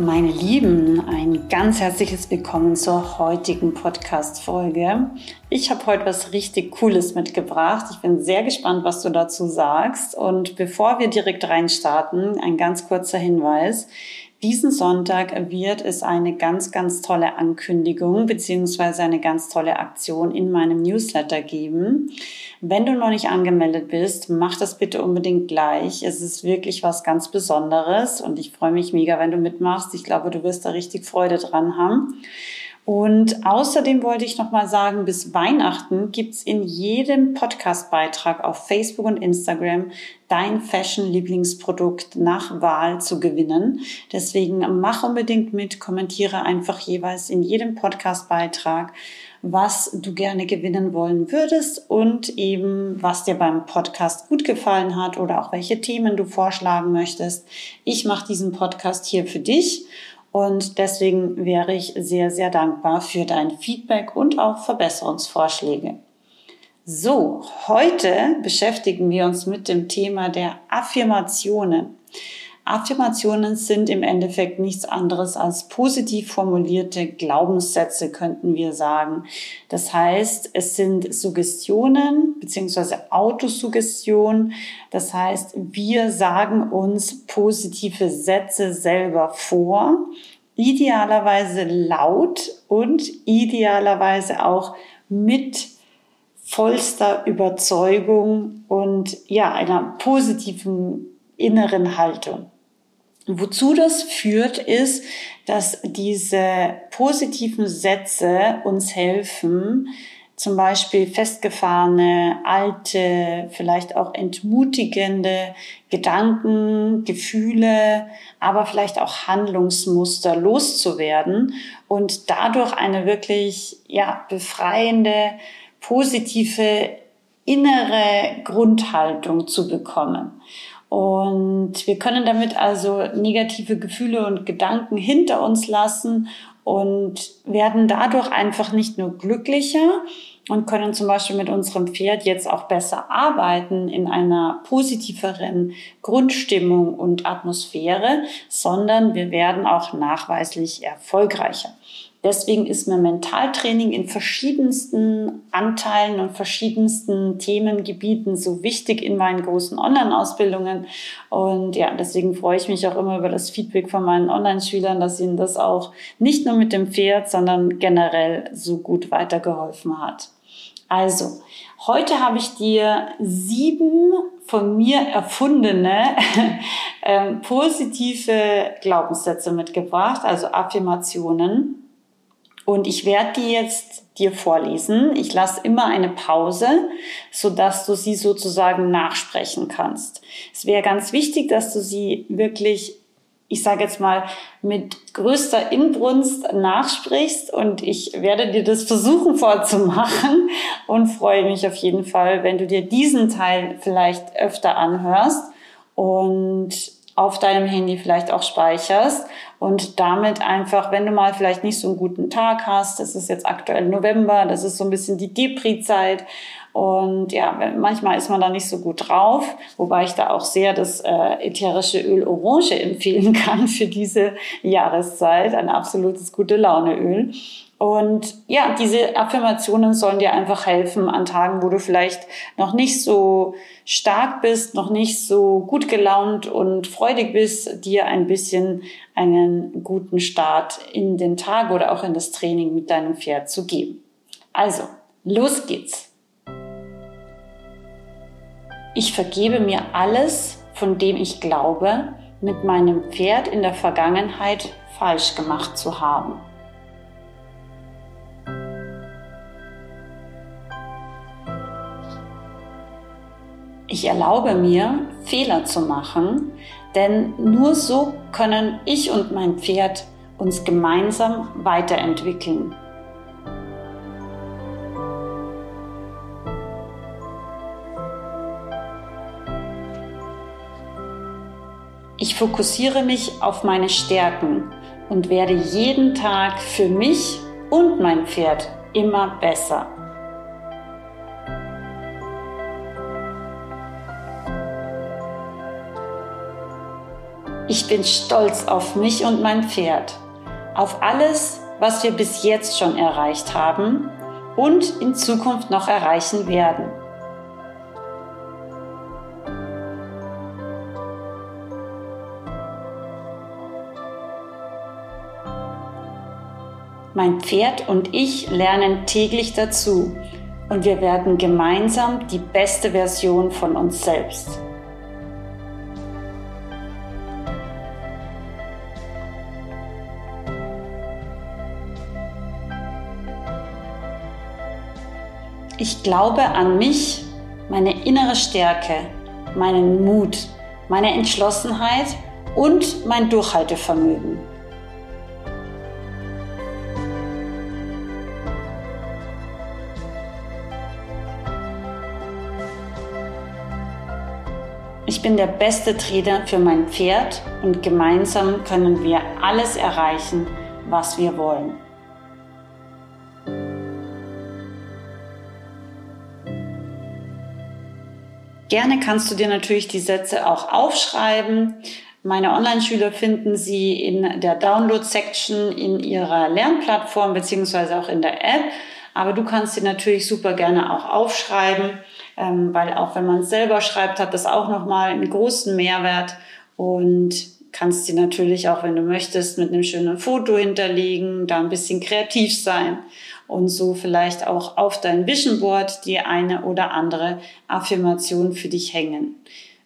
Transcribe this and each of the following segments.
Meine Lieben, ein ganz herzliches Willkommen zur heutigen Podcast-Folge. Ich habe heute was richtig Cooles mitgebracht. Ich bin sehr gespannt, was du dazu sagst. Und bevor wir direkt reinstarten, ein ganz kurzer Hinweis. Diesen Sonntag wird es eine ganz, ganz tolle Ankündigung beziehungsweise eine ganz tolle Aktion in meinem Newsletter geben. Wenn du noch nicht angemeldet bist, mach das bitte unbedingt gleich. Es ist wirklich was ganz Besonderes und ich freue mich mega, wenn du mitmachst. Ich glaube, du wirst da richtig Freude dran haben. Und außerdem wollte ich noch mal sagen, bis Weihnachten gibt's in jedem Podcast-Beitrag auf Facebook und Instagram dein Fashion-Lieblingsprodukt nach Wahl zu gewinnen. Deswegen mach unbedingt mit, kommentiere einfach jeweils in jedem Podcast-Beitrag, was du gerne gewinnen wollen würdest und eben, was dir beim Podcast gut gefallen hat oder auch welche Themen du vorschlagen möchtest. Ich mache diesen Podcast hier für dich und deswegen wäre ich sehr, sehr dankbar für dein Feedback und auch Verbesserungsvorschläge. So, heute beschäftigen wir uns mit dem Thema der Affirmationen. Affirmationen sind im Endeffekt nichts anderes als positiv formulierte Glaubenssätze, könnten wir sagen. Das heißt, es sind Suggestionen beziehungsweise Autosuggestion. Das heißt, wir sagen uns positive Sätze selber vor, idealerweise laut und idealerweise auch mit vollster Überzeugung und ja, einer positiven inneren Haltung. Wozu das führt, ist, dass diese positiven Sätze uns helfen, zum Beispiel festgefahrene, alte, vielleicht auch entmutigende Gedanken, Gefühle, aber vielleicht auch Handlungsmuster loszuwerden und dadurch eine wirklich, ja, befreiende, positive innere Grundhaltung zu bekommen. Und wir können damit also negative Gefühle und Gedanken hinter uns lassen und werden dadurch einfach nicht nur glücklicher und können zum Beispiel mit unserem Pferd jetzt auch besser arbeiten in einer positiveren Grundstimmung und Atmosphäre, sondern wir werden auch nachweislich erfolgreicher. Deswegen ist mir Mentaltraining in verschiedensten Anteilen und verschiedensten Themengebieten so wichtig in meinen großen Online-Ausbildungen. Und ja, deswegen freue ich mich auch immer über das Feedback von meinen Online-Schülern, dass ihnen das auch nicht nur mit dem Pferd, sondern generell so gut weitergeholfen hat. Also, heute habe ich dir sieben von mir erfundene äh, positive Glaubenssätze mitgebracht, also Affirmationen und ich werde die jetzt dir vorlesen. Ich lasse immer eine Pause, so dass du sie sozusagen nachsprechen kannst. Es wäre ganz wichtig, dass du sie wirklich, ich sage jetzt mal, mit größter Inbrunst nachsprichst. Und ich werde dir das versuchen vorzumachen und freue mich auf jeden Fall, wenn du dir diesen Teil vielleicht öfter anhörst und auf deinem Handy vielleicht auch speicherst und damit einfach, wenn du mal vielleicht nicht so einen guten Tag hast, das ist jetzt aktuell November, das ist so ein bisschen die Depri-Zeit und ja, manchmal ist man da nicht so gut drauf, wobei ich da auch sehr das äh, ätherische Öl Orange empfehlen kann für diese Jahreszeit, ein absolutes gute Launeöl. Und ja, diese Affirmationen sollen dir einfach helfen an Tagen, wo du vielleicht noch nicht so stark bist, noch nicht so gut gelaunt und freudig bist, dir ein bisschen einen guten Start in den Tag oder auch in das Training mit deinem Pferd zu geben. Also, los geht's. Ich vergebe mir alles, von dem ich glaube, mit meinem Pferd in der Vergangenheit falsch gemacht zu haben. Ich erlaube mir, Fehler zu machen, denn nur so können ich und mein Pferd uns gemeinsam weiterentwickeln. Ich fokussiere mich auf meine Stärken und werde jeden Tag für mich und mein Pferd immer besser. Ich bin stolz auf mich und mein Pferd, auf alles, was wir bis jetzt schon erreicht haben und in Zukunft noch erreichen werden. Mein Pferd und ich lernen täglich dazu und wir werden gemeinsam die beste Version von uns selbst. Ich glaube an mich, meine innere Stärke, meinen Mut, meine Entschlossenheit und mein Durchhaltevermögen. Ich bin der beste Trainer für mein Pferd und gemeinsam können wir alles erreichen, was wir wollen. Gerne kannst du dir natürlich die Sätze auch aufschreiben. Meine Online-Schüler finden sie in der Download-Section in ihrer Lernplattform beziehungsweise auch in der App. Aber du kannst sie natürlich super gerne auch aufschreiben, ähm, weil auch wenn man es selber schreibt, hat das auch nochmal einen großen Mehrwert und kannst sie natürlich auch, wenn du möchtest, mit einem schönen Foto hinterlegen, da ein bisschen kreativ sein und so vielleicht auch auf dein Vision Board die eine oder andere Affirmation für dich hängen.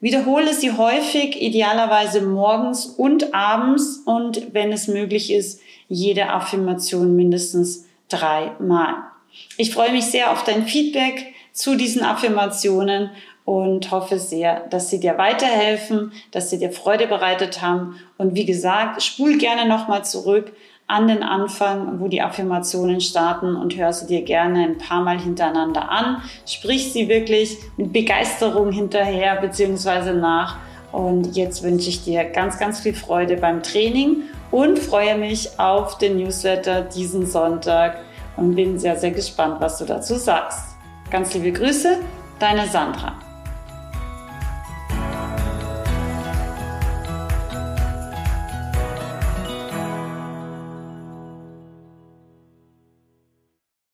Wiederhole sie häufig, idealerweise morgens und abends und wenn es möglich ist, jede Affirmation mindestens dreimal. Ich freue mich sehr auf dein Feedback zu diesen Affirmationen und hoffe sehr, dass sie dir weiterhelfen, dass sie dir Freude bereitet haben. Und wie gesagt, spul gerne nochmal zurück an den Anfang, wo die Affirmationen starten und hör sie dir gerne ein paar Mal hintereinander an. Sprich sie wirklich mit Begeisterung hinterher bzw. nach. Und jetzt wünsche ich dir ganz, ganz viel Freude beim Training und freue mich auf den Newsletter diesen Sonntag und bin sehr, sehr gespannt, was du dazu sagst. Ganz liebe Grüße, deine Sandra.